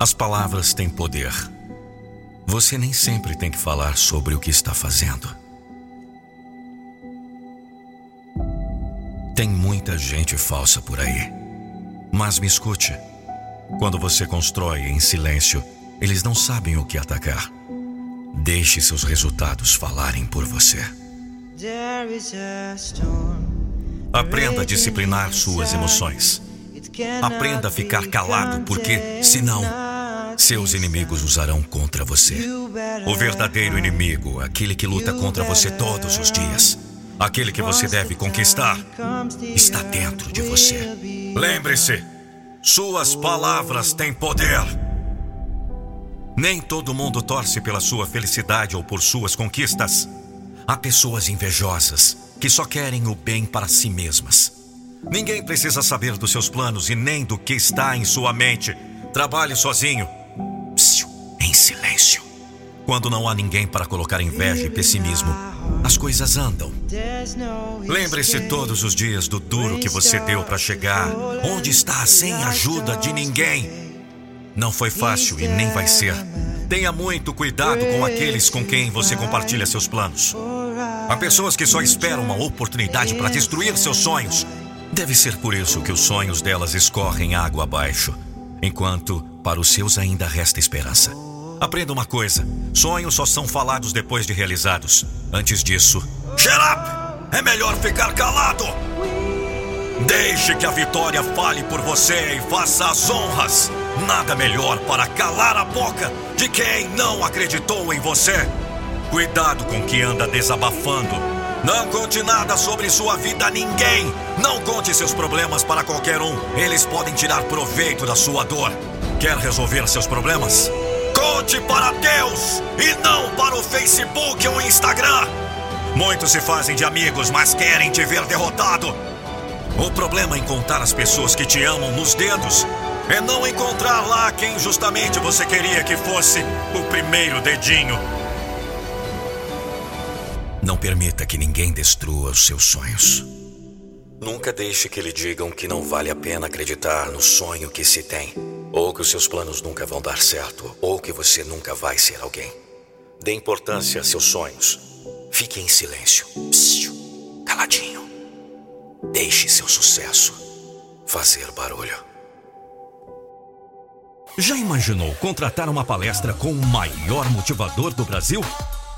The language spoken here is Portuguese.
As palavras têm poder. Você nem sempre tem que falar sobre o que está fazendo. Tem muita gente falsa por aí. Mas me escute. Quando você constrói em silêncio, eles não sabem o que atacar. Deixe seus resultados falarem por você. Aprenda a disciplinar suas emoções. Aprenda a ficar calado, porque, senão, seus inimigos usarão contra você. O verdadeiro inimigo, aquele que luta contra você todos os dias, aquele que você deve conquistar, está dentro de você. Lembre-se, suas palavras têm poder. Nem todo mundo torce pela sua felicidade ou por suas conquistas. Há pessoas invejosas que só querem o bem para si mesmas. Ninguém precisa saber dos seus planos e nem do que está em sua mente. Trabalhe sozinho. Quando não há ninguém para colocar inveja e pessimismo, as coisas andam. Lembre-se todos os dias do duro que você deu para chegar, onde está sem ajuda de ninguém. Não foi fácil e nem vai ser. Tenha muito cuidado com aqueles com quem você compartilha seus planos. Há pessoas que só esperam uma oportunidade para destruir seus sonhos. Deve ser por isso que os sonhos delas escorrem água abaixo, enquanto para os seus ainda resta esperança. Aprenda uma coisa: sonhos só são falados depois de realizados. Antes disso, shut up! É melhor ficar calado! Deixe que a vitória fale por você e faça as honras. Nada melhor para calar a boca de quem não acreditou em você. Cuidado com quem anda desabafando. Não conte nada sobre sua vida a ninguém. Não conte seus problemas para qualquer um. Eles podem tirar proveito da sua dor. Quer resolver seus problemas? Conte para Deus e não para o Facebook ou Instagram. Muitos se fazem de amigos, mas querem te ver derrotado. O problema em contar as pessoas que te amam nos dedos é não encontrar lá quem justamente você queria que fosse o primeiro dedinho. Não permita que ninguém destrua os seus sonhos. Nunca deixe que lhe digam que não vale a pena acreditar no sonho que se tem, ou que os seus planos nunca vão dar certo, ou que você nunca vai ser alguém. Dê importância a seus sonhos. Fique em silêncio. Caladinho. Deixe seu sucesso fazer barulho. Já imaginou contratar uma palestra com o maior motivador do Brasil?